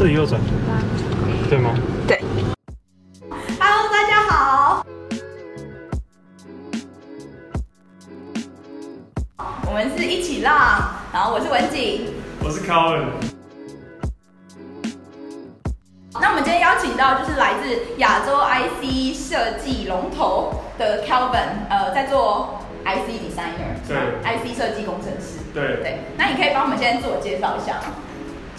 这里右转，对吗？对。Hello，大家好。我们是一起浪，然后我是文景，我是 Calvin。那我们今天邀请到就是来自亚洲 IC 设计龙头的 Calvin，呃，在做 IC designer，对，IC 设计工程师，对对。那你可以帮我们先自我介绍一下吗？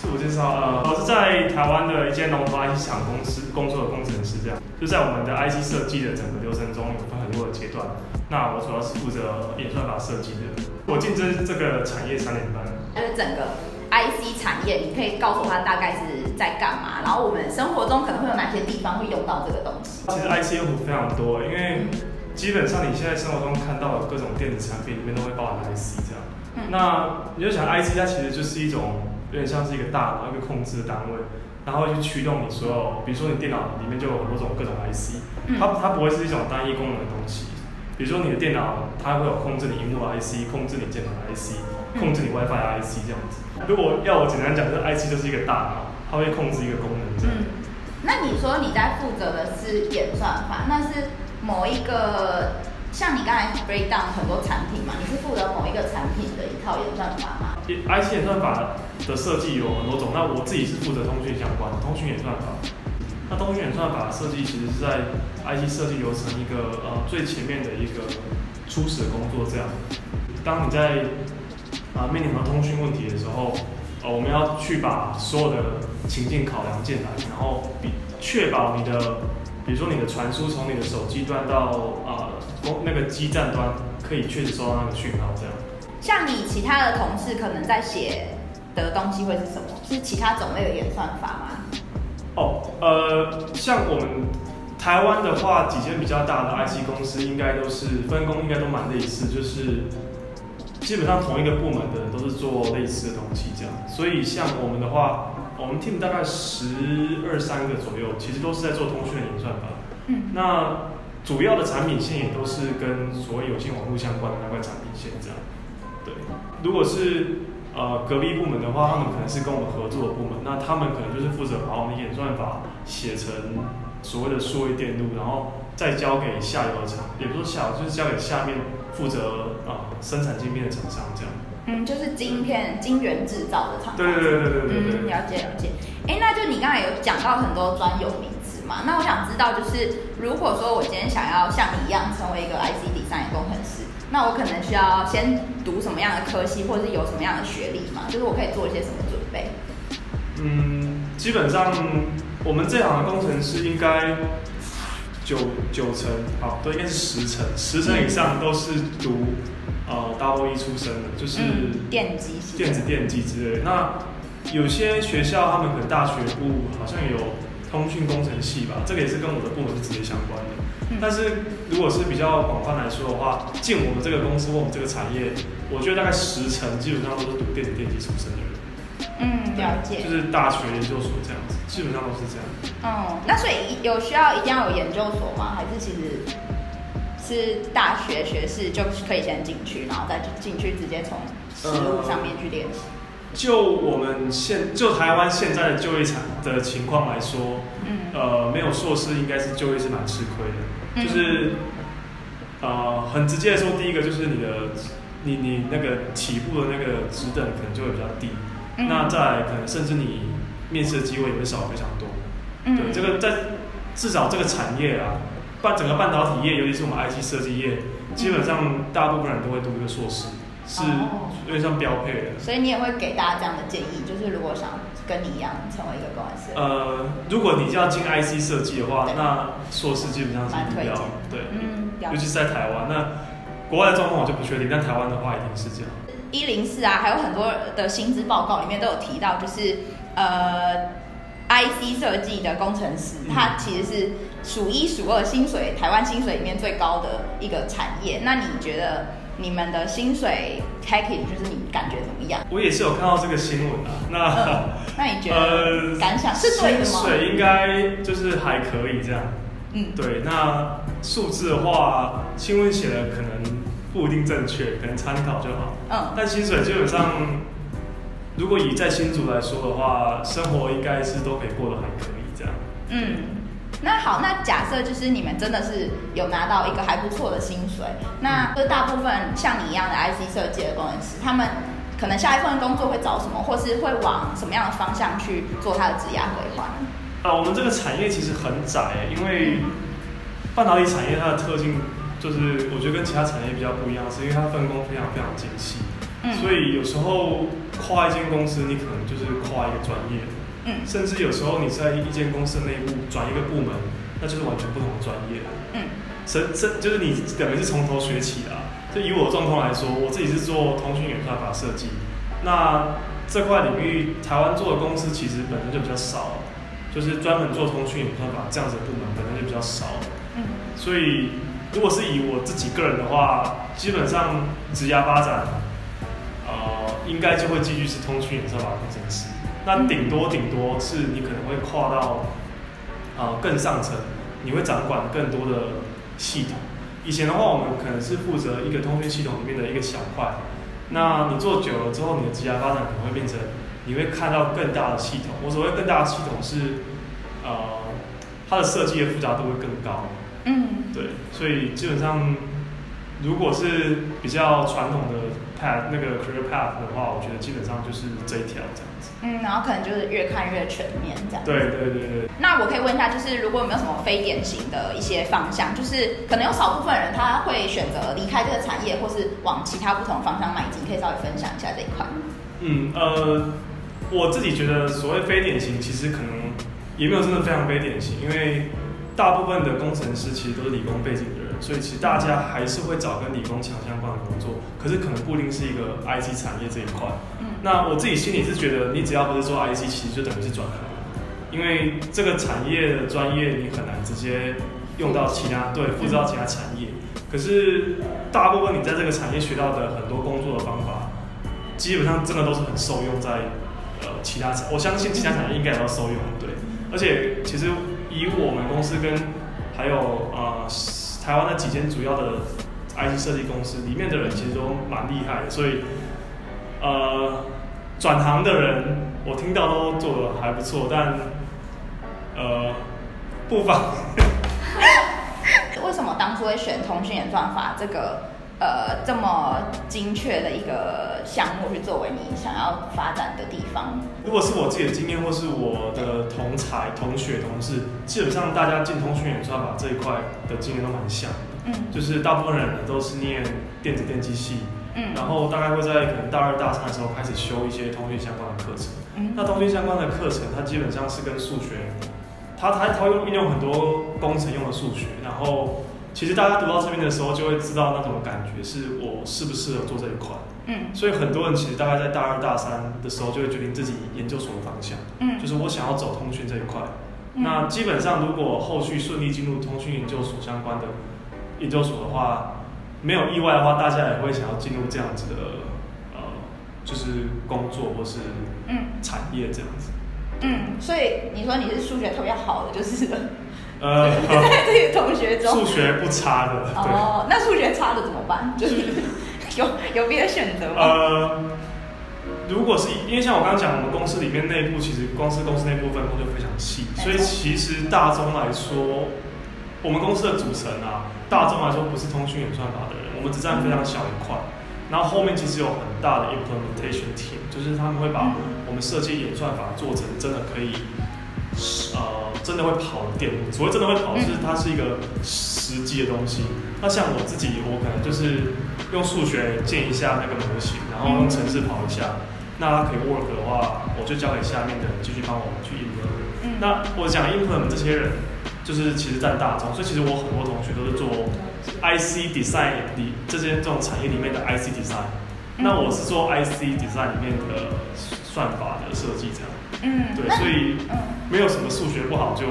自我介绍，呃，我是在台湾的一间龙头 IC 厂公司工作的工程师，这样。就在我们的 IC 设计的整个流程中，有分很多的阶段。那我主要是负责演算法设计的。我进这这个产业三年半。就是整个 IC 产业，你可以告诉他大概是在干嘛？然后我们生活中可能会有哪些地方会用到这个东西？其实 IC 用途非常多，因为基本上你现在生活中看到的各种电子产品里面都会包含 IC 这样。嗯、那你就想 IC，它其实就是一种。有点像是一个大脑，一个控制的单位，然后去驱动你所有，比如说你电脑里面就有很多种各种 IC，它它不会是一种单一功能的东西。比如说你的电脑，它会有控制你荧幕的 IC，控制你键盘的 IC，控制你 WiFi 的 IC 这样子。如果要我简单讲，这 IC 就是一个大脑，它会控制一个功能这样。嗯，那你说你在负责的是演算法，那是某一个？像你刚才 break down 很多产品嘛，你是负责某一个产品的一套演算法吗？IC 演算法的设计有很多种，那我自己是负责通讯相关的通讯演算法。那通讯演算法的设计其实是在 IC 设计流程一个呃最前面的一个初始工作。这样，当你在啊、面临和通讯问题的时候，呃，我们要去把所有的情境考量进来，然后比确保你的，比如说你的传输从你的手机端到啊。呃那个基站端可以确实收到那个讯号，这样。像你其他的同事可能在写的东西会是什么？是其他种类的演算法吗？哦，呃，像我们台湾的话，几间比较大的 IC 公司应该都是分工，应该都蛮类似，就是基本上同一个部门的人都是做类似的东西，这样。所以像我们的话，我们 team 大概十二三个左右，其实都是在做通讯的演算法。嗯，那。主要的产品线也都是跟所谓有线网络相关的那块产品线这样，对。如果是呃隔壁部门的话，他们可能是跟我们合作的部门，那他们可能就是负责把我们演算法写成所谓的数位电路，然后再交给下游的厂，也不是下游，就是交给下面负责啊、呃、生产晶片的厂商这样。嗯，就是晶片晶圆制造的厂商。对对对对了解了解。哎，那就你刚才有讲到很多专有名词嘛，那我想知道就是。如果说我今天想要像你一样成为一个 IC design 工程师，那我可能需要先读什么样的科系，或者是有什么样的学历嘛？就是我可以做一些什么准备？嗯，基本上我们这行的工程师应该九九成，好，都应该是十成，十成以上都是读呃 double E 出身的，就是电机、电子电机之类的。那有些学校他们可能大学部好像有。通讯工程系吧，这个也是跟我的部门是直接相关的。嗯、但是如果是比较广泛来说的话，进我们这个公司或我们这个产业，我觉得大概十成基本上都是读电子电机出身的人。嗯，了解。就是大学研究所这样子，基本上都是这样。嗯，那所以有需要一定要有研究所吗？还是其实是大学学士就可以先进去，然后再进去直接从实务上面去练习？嗯就我们现就台湾现在的就业场的情况来说，嗯，呃，没有硕士应该是就业是蛮吃亏的，嗯、就是，呃，很直接的说，第一个就是你的，你你那个起步的那个职等可能就会比较低，嗯、那再来可能甚至你面试的机会也会少非常多，嗯，对，这个在至少这个产业啊，半整个半导体业，尤其是我们 IT 设计业，基本上大部分人都会读一个硕士。是有点像标配的，所以你也会给大家这样的建议，就是如果想跟你一样成为一个工程师，呃，如果你要进 IC 设计的话，那硕士基本上是必要，对，嗯，尤其是在台湾，那国外的状况我就不确定，但台湾的话一定是这样。一零四啊，还有很多的薪资报告里面都有提到，就是呃，IC 设计的工程师，嗯、他其实是数一数二薪水，台湾薪水里面最高的一个产业。那你觉得？你们的薪水 package 就是你感觉怎么样？我也是有看到这个新闻啊。那、呃、那你觉得呃感想是对的吗？薪水应该就是还可以这样。嗯，对。那数字的话，新闻写的可能不一定正确，可能参考就好。嗯。但薪水基本上如果以在新竹来说的话，生活应该是都可以过得还可以这样。嗯，那好，那假设就是你们真的是有拿到一个还不错的薪水，那就大部分像你一样的 IC 设计的工程师，他们可能下一份工作会找什么，或是会往什么样的方向去做他的职业规划呢？啊，我们这个产业其实很窄，因为半导体产业它的特性。就是我觉得跟其他产业比较不一样，是因为它分工非常非常精细，嗯，所以有时候跨一间公司，你可能就是跨一个专业，嗯，甚至有时候你在一间公司内部转一个部门，那就是完全不同的专业，嗯，甚甚就是你等于是从头学起的。就以我的状况来说，我自己是做通讯演算法设计，那这块领域台湾做的公司其实本身就比较少，就是专门做通讯演算法这样子的部门本身就比较少，嗯，所以。如果是以我自己个人的话，基本上职涯发展，呃，应该就会继续是通讯演算法工程师。那顶多顶多是你可能会跨到，呃，更上层，你会掌管更多的系统。以前的话，我们可能是负责一个通讯系统里面的一个小块。那你做久了之后，你的职业发展可能会变成，你会看到更大的系统。我所谓更大的系统是，呃，它的设计的复杂度会更高。嗯，对，所以基本上，如果是比较传统的 path 那个 career path 的话，我觉得基本上就是这一条这样子。嗯，然后可能就是越看越全面这样。对对对对。那我可以问一下，就是如果有没有什么非典型的一些方向，就是可能有少部分人他会选择离开这个产业，或是往其他不同方向迈进，可以稍微分享一下这一块。嗯呃，我自己觉得所谓非典型，其实可能也没有真的非常非典型，因为。大部分的工程师其实都是理工背景所以其实大家还是会找跟理工强相关的工作，可是可能不一定是一个 IC 产业这一块。嗯，那我自己心里是觉得，你只要不是做 IC，其实就等于是转行，因为这个产业的专业你很难直接用到其他，对，复制到其他产业。可是大部分你在这个产业学到的很多工作的方法，基本上真的都是很受用在呃其他产，我相信其他产业应该也要受用，对，而且其实。以我们公司跟还有呃台湾那几间主要的 IC 设计公司里面的人，其实都蛮厉害的，所以呃转行的人我听到都做得还不错，但呃不妨。为什么当初会选通讯演算法这个？呃，这么精确的一个项目去作为你想要发展的地方。如果是我自己的经验，或是我的同才、同学、同事，基本上大家进通讯演算法这一块的经验都蛮像的。嗯，就是大部分人呢都是念电子电机系，嗯，然后大概会在可能大二、大三的时候开始修一些通讯相关的课程。嗯，那通讯相关的课程，它基本上是跟数学，它它它会运用很多工程用的数学，然后。其实大家读到这边的时候，就会知道那种感觉，是我适不适合做这一块。嗯，所以很多人其实大概在大二大三的时候，就会决定自己研究所的方向。嗯，就是我想要走通讯这一块。嗯。那基本上，如果后续顺利进入通讯研究所相关的研究所的话，没有意外的话，大家也会想要进入这样子的呃，就是工作或是嗯产业这样子。嗯，所以你说你是数学特别好的，就是。呃，在这些同学中，数学不差的。哦，那数学差的怎么办？就是 有有别的选择吗？呃，如果是因为像我刚刚讲，我们公司里面内部其实光是公司内部分工就非常细，所以其实大宗来说，我们公司的组成啊，大宗来说不是通讯演算法的人，我们只占非常小一块。然后后面其实有很大的 implementation team，就是他们会把我们设计演算法做成真的可以。呃，真的会跑的电路，所谓真的会跑，就是它是一个实际的东西。那像我自己，我可能就是用数学建一下那个模型，然后用程式跑一下。那它可以 work 的话，我就交给下面的人继续帮我们去 implement。那我讲 implement 这些人，就是其实占大宗，所以其实我很多同学都是做 IC design 里这些这种产业里面的 IC design。那我是做 IC design 里面的算法的设计这样。嗯，对，所以没有什么数学不好就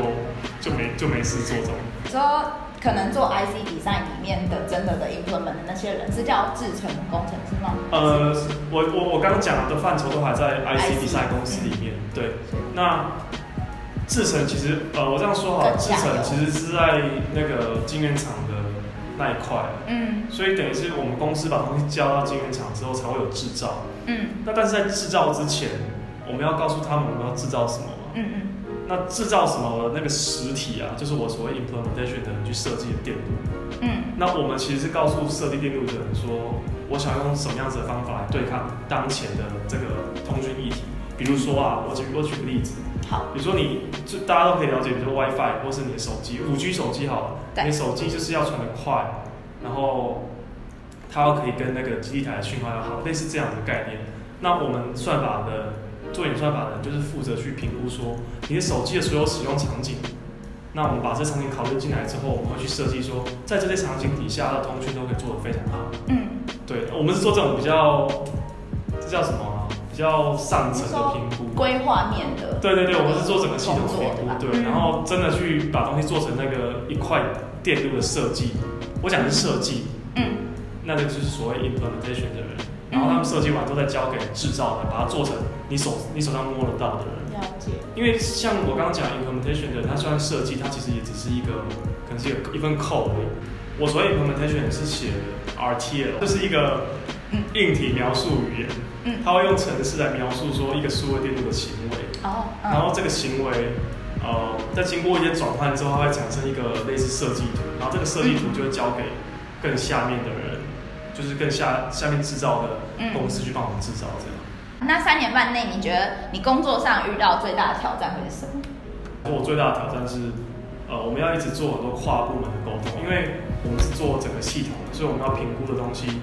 就没就没事做这种。说可能做 IC design 里面的真的的 implement 的那些人是叫制程工程师吗？呃，我我我刚刚讲的范畴都还在 IC design 公司里面。对，那制程其实呃，我这样说好，制程其实是在那个晶圆厂的那一块。嗯，所以等于是我们公司把东西交到晶圆厂之后才会有制造。嗯。那但是在制造之前，我们要告诉他们我们要制造什么嘛。嗯嗯。那制造什么的那个实体啊，就是我所谓 implementation 的人去设计的电路。嗯。那我们其实是告诉设计电路的人说，我想用什么样子的方法来对抗当前的这个通讯议题。比如说啊，我举我举个例子。好。比如说你就大家都可以了解，比如说 WiFi 或是你的手机，五 G 手机好了，对你的手机就是要传得快，然后它要可以跟那个基地台的讯号要好，类似这样的概念。那我们算法的做演算法的人就是负责去评估说你的手机的所有使用场景。那我们把这场景考虑进来之后，我们会去设计说，在这些场景底下的通讯都可以做得非常好。嗯，对，我们是做这种比较，这叫什么啊？比较上层的评估，规划面的。对对对，我们是做整个系统的评估，对，嗯、然后真的去把东西做成那个一块电路的设计。我讲的是设计，嗯，那这个就是所谓 implementation 的人，然后他们设计完之后再交给制造的，把它做成你手你手上摸得到的人。了解。因为像我刚刚讲 implementation 的，它虽然设计，它其实也只是一个，可能是一个一份 code 而已。我所谓 implementation 是写 RTL，这是一个硬体描述语言，嗯，它会用程式来描述说一个数位电路的行为，哦，然后这个行为，呃，在经过一些转换之后，它会产生一个类似设计图，然后这个设计图就会交给更下面的人，就是跟下下面制造的公司去帮我们制造这样。那三年半内，你觉得你工作上遇到最大的挑战会是什么？我最大的挑战是，呃，我们要一直做很多跨部门的沟通，因为我们是做整个系统的，所以我们要评估的东西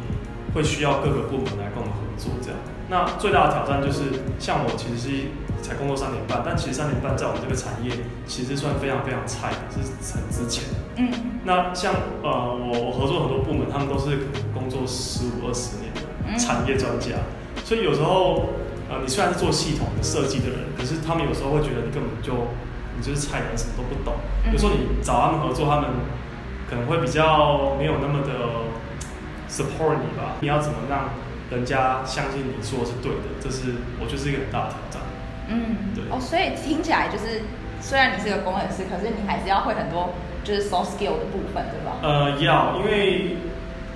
会需要各个部门来跟我们合作。这样，那最大的挑战就是，像我其实是才工作三年半，但其实三年半在我们这个产业其实算非常非常菜的，是很之前。嗯。那像呃，我我合作很多部门，他们都是工作十五二十年的产业专家。所以有时候，呃，你虽然是做系统的设计的人，可是他们有时候会觉得你根本就，你就是菜鸟，什么都不懂。嗯、有时候你找他们合作，他们可能会比较没有那么的 support 你吧。你要怎么让人家相信你说的是对的？这是我觉得是一个很大的挑战。嗯，对。哦，所以听起来就是，虽然你是个工程师，可是你还是要会很多就是 soft skill 的部分，对吧？呃，要，因为。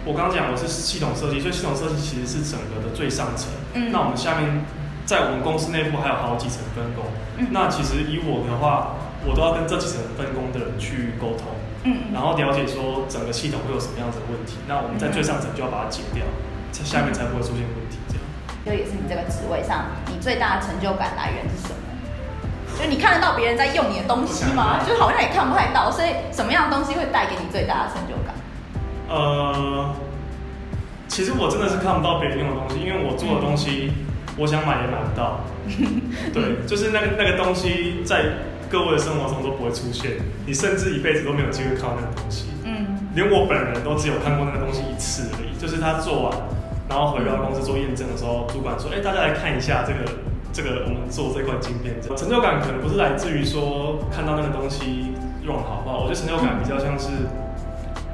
我刚刚讲我是系统设计，所以系统设计其实是整个的最上层。嗯。那我们下面在我们公司内部还有好几层分工。嗯。那其实以我的话，我都要跟这几层分工的人去沟通。嗯。然后了解说整个系统会有什么样子的问题。那我们在最上层就要把它解掉，在下面才不会出现问题。这样。就也是你这个职位上，你最大的成就感来源是什么？就你看得到别人在用你的东西吗？就好像也看不太到，所以什么样的东西会带给你最大的成就感？呃，其实我真的是看不到别人用的东西，因为我做的东西，我想买也买不到。对，就是那个那个东西在各位的生活中都不会出现，你甚至一辈子都没有机会看到那个东西。嗯，连我本人都只有看过那个东西一次而已。就是他做完，然后回到公司做验证的时候，主管说：“哎，大家来看一下这个这个我们做这块晶片。”成就感可能不是来自于说看到那个东西用的好不好，我觉得成就感比较像是。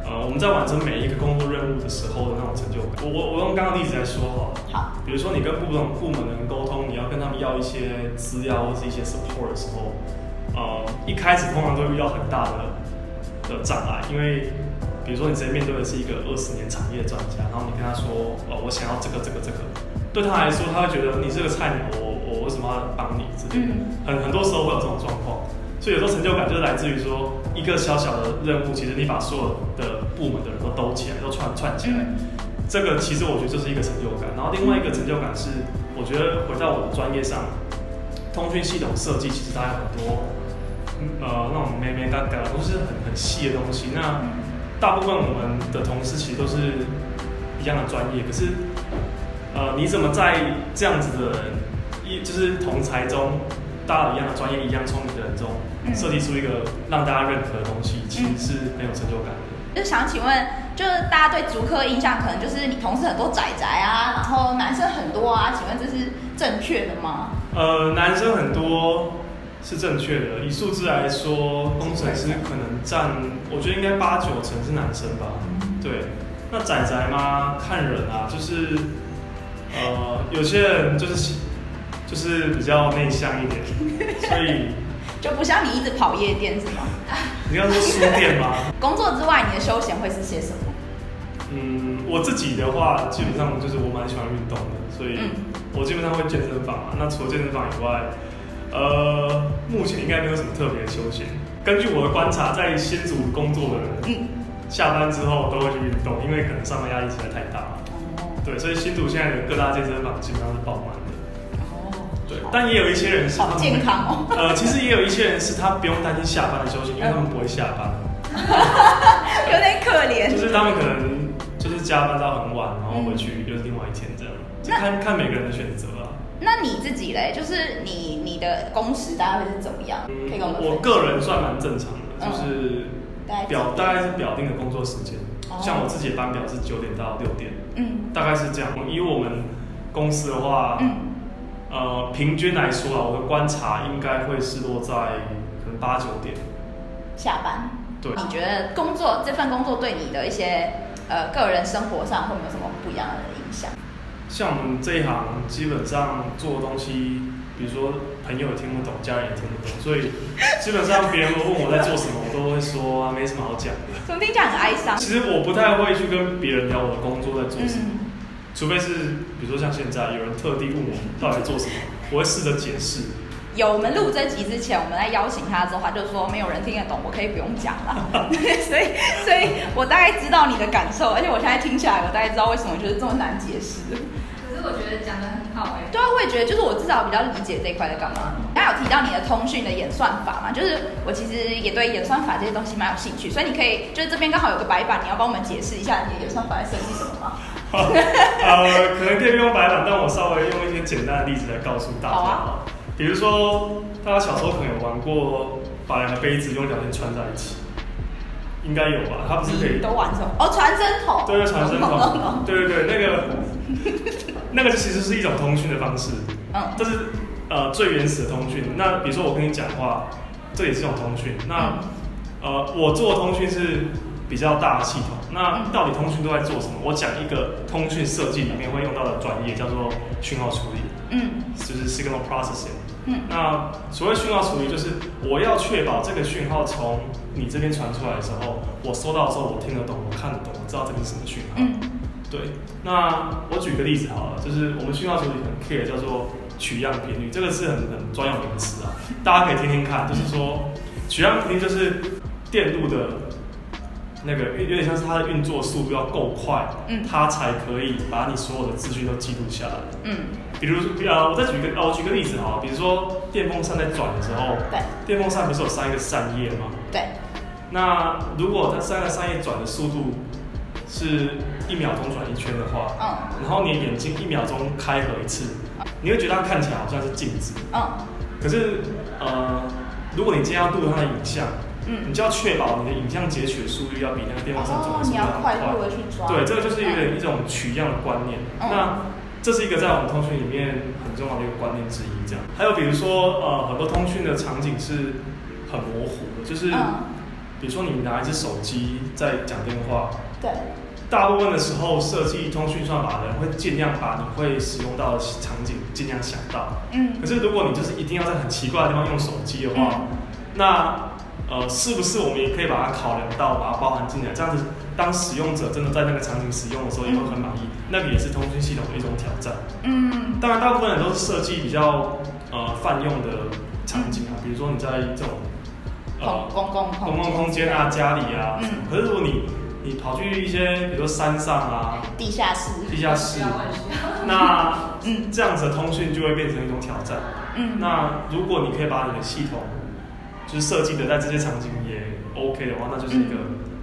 呃，我们在完成每一个工作任务的时候的那种成就感。我我我用刚刚例子来说哈。好。比如说你跟不同部门的人沟通，你要跟他们要一些资料或是一些 support 的时候，呃，一开始通常都会遇到很大的的障碍，因为比如说你直接面对的是一个二十年产业专家，然后你跟他说，呃，我想要这个这个这个，对他来说，他会觉得你是个菜鸟，我我为什么要帮你之类的。很很多时候会有这种状况。所以有时候成就感就是来自于说一个小小的任务，其实你把所有的部门的人都兜起来，都串串起来，这个其实我觉得就是一个成就感。然后另外一个成就感是，我觉得回到我的专业上，通讯系统设计其实它有很多呃那种眉眉角角都是很很细的东西。那大部分我们的同事其实都是一样的专业，可是呃你怎么在这样子的人一就是同才中，大家一样的专业，一样聪明的人中，设计出一个让大家认可的东西，其实是很有成就感的。就想请问，就是大家对竹科印象可能就是你同事很多宅宅啊，然后男生很多啊，请问这是正确的吗？呃，男生很多是正确的。以数字来说，工程师可能占，我觉得应该八九成是男生吧。对，那宅宅吗？看人啊，就是呃，有些人就是。就是比较内向一点，所以就不像你一直跑夜店是吗？你要说书店吗？工作之外，你的休闲会是些什么？嗯，我自己的话，基本上就是我蛮喜欢运动的，所以我基本上会健身房嘛。那除了健身房以外，呃，目前应该没有什么特别的休闲。根据我的观察，在新竹工作的人，嗯，下班之后都会去运动，因为可能上班压力实在太大了。哦。对，所以新竹现在的各大健身房基本上是爆满。对，但也有一些人是他们好健康哦。呃，其实也有一些人是他不用担心下班的休息，因为他们不会下班。有点可怜。就是他们可能就是加班到很晚，然后回去又是另外一天这样。就看看每个人的选择啊。那你自己嘞？就是你你的工时大概会是怎么样？可以跟我们。我个人算蛮正常的，就是表大概是表定的工作时间。像我自己的班表是九点到六点，嗯，大概是这样。以我们公司的话，呃，平均来说啊，我的观察应该会是落在可能八九点下班。对，你觉得工作这份工作对你的一些呃个人生活上会有没有什么不一样的影响？像我们这一行，基本上做的东西，比如说朋友也听不懂，家人也听不懂，所以基本上别人问我在做什么，我都会说啊，没什么好讲的。怎么听起来很哀伤？其实我不太会去跟别人聊我的工作在做什么，嗯、除非是比如说像现在有人特地问我到底在做什么，我会试着解释。有我们录这集之前，我们在邀请他之后，他就说没有人听得懂，我可以不用讲了。所以，所以我大概知道你的感受，而且我现在听起来，我大概知道为什么就是这么难解释。可是我觉得讲得很好哎、欸。对啊，我也觉得，就是我至少比较理解这一块在干嘛。刚有提到你的通讯的演算法嘛，就是我其实也对演算法这些东西蛮有兴趣，所以你可以就是这边刚好有个白板，你要帮我们解释一下你的演算法在设计什么吗？呃，可能可以不用白板，但我稍微用一些简单的例子来告诉大家。好啊。比如说，大家小时候可能有玩过，把两个杯子用两边穿在一起，应该有吧？它不是可以都玩什么？哦，传声筒。对，传声筒。对对对，那个那个其实是一种通讯的方式。嗯。这是呃最原始的通讯。那比如说我跟你讲话，这也是一种通讯。那呃，我做的通讯是比较大的系统。那到底通讯都在做什么？我讲一个通讯设计里面会用到的专业叫做讯号处理。嗯。就是 signal processing。嗯，那所谓讯号处理，就是我要确保这个讯号从你这边传出来的时候，我收到的时候我听得懂，我看得懂，我知道这个是什么讯号。嗯，对。那我举个例子好了，就是我们讯号处理很 care 叫做取样频率，这个是很很专有名词啊，大家可以听听看。就是说，取样频率就是电路的。那个有点像是它的运作速度要够快，嗯，它才可以把你所有的资讯都记录下来，嗯，比如啊，我再举个，哦，我举个例子哈，比如说电风扇在转的时候，对，电风扇不是有三个扇叶吗？对，那如果它三个扇叶转的速度是一秒钟转一圈的话，嗯，然后你的眼睛一秒钟开合一次，你会觉得它看起来好像是静止，嗯，可是呃，如果你今天要录它的影像。嗯，你就要确保你的影像截取的速率要比那个电风扇转的速度要快。对，这个就是一个一种取样的观念。那这是一个在我们通讯里面很重要的一个观念之一。这样，还有比如说呃，很多通讯的场景是很模糊的，就是比如说你拿一只手机在讲电话。对。大部分的时候，设计通讯算法的人会尽量把你会使用到的场景尽量想到。嗯。可是如果你就是一定要在很奇怪的地方用手机的话，那呃，是不是我们也可以把它考量到，把它包含进来？这样子，当使用者真的在那个场景使用的时候，也会很满意。那个也是通讯系统的一种挑战。嗯，当然，大部分人都是设计比较呃泛用的场景啊，比如说你在这种呃公共公共空间啊、家里啊。嗯。可是如果你你跑去一些，比如说山上啊、地下室、地下室，那嗯，这样子的通讯就会变成一种挑战。嗯。那如果你可以把你的系统就是设计的在这些场景也 OK 的话，那就是一个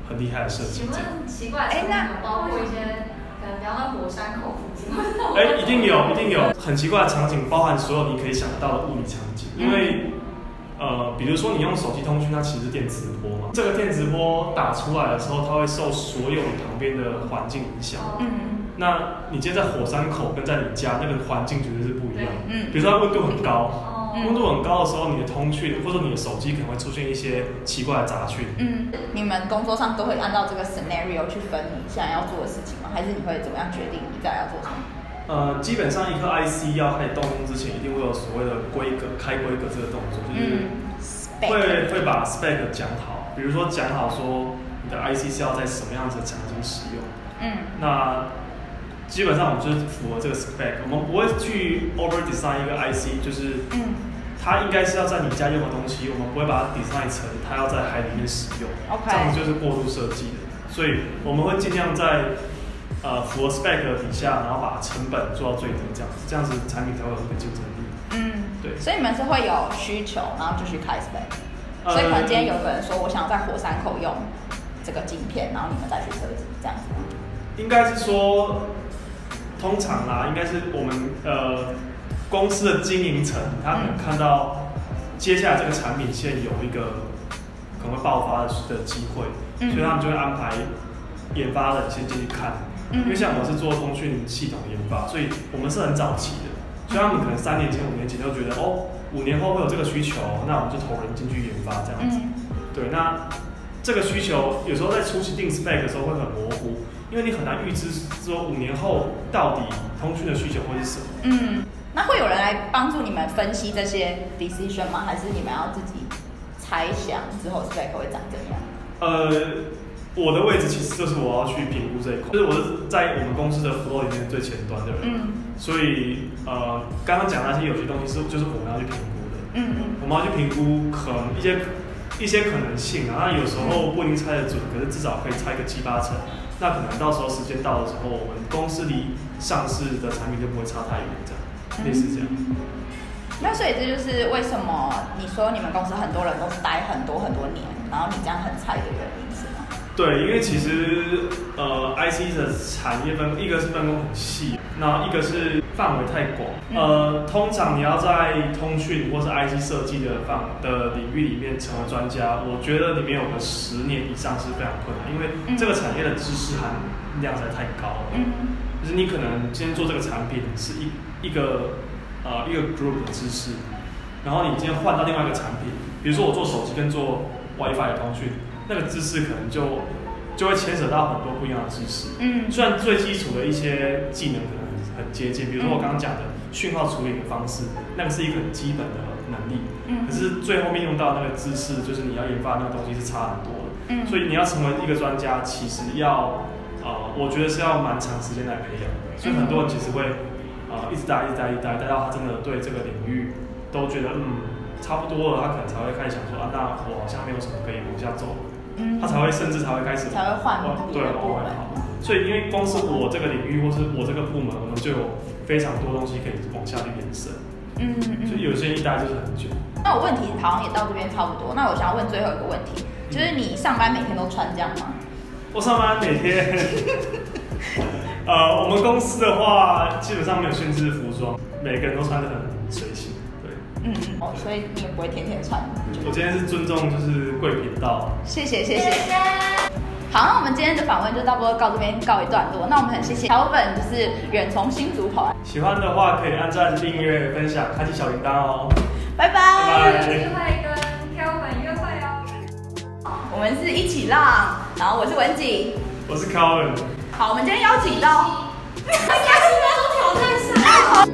很厉害的设计。请问奇怪，哎，那包括一些可能比方说火山口附近，哎，一定有，一定有很奇怪的场景，包含所有你可以想得到的物理场景。因为呃，比如说你用手机通讯，它其实是电磁波嘛，这个电磁波打出来的时候，它会受所有你旁边的环境影响。嗯，那你今天在火山口跟在你家那个环境绝对是不一样。嗯，比如说它温度很高。温度很高的时候，你的通讯或者你的手机可能会出现一些奇怪的杂讯。嗯，你们工作上都会按照这个 scenario 去分你现在要做的事情吗？还是你会怎么样决定你再要做什么？呃，基本上一颗 IC 要开始动工之前，一定会有所谓的规格开规格这个动作，就是会、嗯、会把 spec 讲好，比如说讲好说你的 IC 是要在什么样子的场景使用。嗯，那基本上我们就是符合这个 spec，我们不会去 over design 一个 IC，就是嗯，它应该是要在你家用的东西，我们不会把它 design 成它要在海里面使用，OK，这样子就是过度设计的，所以我们会尽量在呃符合 spec 的底下，然后把成本做到最低，这样子，这样子产品才会有一个竞争力。嗯，对，所以你们是会有需求，然后就去开 spec，所以可能今天有个人说我想要在火山口用这个镜片，然后你们再去设计这样子？应该是说。通常啦，应该是我们呃公司的经营层，他可能看到接下来这个产品线有一个可能会爆发的机会，嗯、所以他们就会安排研发的先进去看。嗯、因为像我是做通讯系统研发，所以我们是很早期的，所以他们可能三年前、五年前就觉得哦，五年后会有这个需求，那我们就投人进去研发这样子。嗯、对，那这个需求有时候在初期定 spec 的时候会很模糊。因为你很难预知说五年后到底通讯的需求会是什么。嗯，那会有人来帮助你们分析这些 decision 吗？还是你们要自己猜想之后 spec 会长怎样？呃，我的位置其实就是我要去评估这一块，就是我是在我们公司的 flow 里面最前端的人。嗯。所以呃，刚刚讲那些有些东西是就是我们要去评估的。嗯嗯。我们要去评估可能一些一些可能性啊，那有时候不一定猜得准，可是至少可以猜个七八成。那可能到时候时间到的时候，我们公司离上市的产品就不会差太远，这样，类似这样。那所以这就是为什么你说你们公司很多人都是待很多很多年，然后你这样很菜的原因？对，因为其实呃，IC 的产业分一个是分工很细，然后一个是范围太广。呃，通常你要在通讯或是 IC 设计的范的领域里面成为专家，我觉得里面有个十年以上是非常困难，因为这个产业的知识含量实在太高了。嗯，就是你可能今天做这个产品是一一个呃一个 group 的知识，然后你今天换到另外一个产品，比如说我做手机跟做 WiFi 的通讯。那个知识可能就就会牵扯到很多不一样的知识。嗯，虽然最基础的一些技能可能很很接近，比如说我刚刚讲的讯号处理的方式，那个是一个很基本的能力。嗯，可是最后面用到那个知识，就是你要研发那个东西是差很多的。嗯，所以你要成为一个专家，其实要呃，我觉得是要蛮长时间来培养的。所以很多人其实会呃一直待，一直待，一直待，待到他真的对这个领域都觉得嗯差不多了，他可能才会开始想说啊，那我好像没有什么可以往下走。嗯，他才会甚至才会开始才会换对，往外跑。所以因为光是我这个领域或是我这个部门，我们就有非常多东西可以往下去延伸。嗯嗯。所以有些人一待就是很久。那我问题好像也到这边差不多。那我想要问最后一个问题，就是你上班每天都穿这样吗？我上班每天，呃，我们公司的话基本上没有限制服装，每个人都穿得很随性。嗯哦，所以你也不会天天穿。我今天是尊重，就是贵频道。谢谢谢谢。好，那我们今天的访问就差不多到这边告一段落。那我们很谢谢 Calvin，就是远从新竹跑来。喜欢的话可以按赞、订阅、分享、开启小铃铛哦。拜拜。有机会跟 Calvin 约会哦。我们是一起浪，然后我是文景，我是 Calvin。好，我们今天邀请到。大家是不是都挑战赛？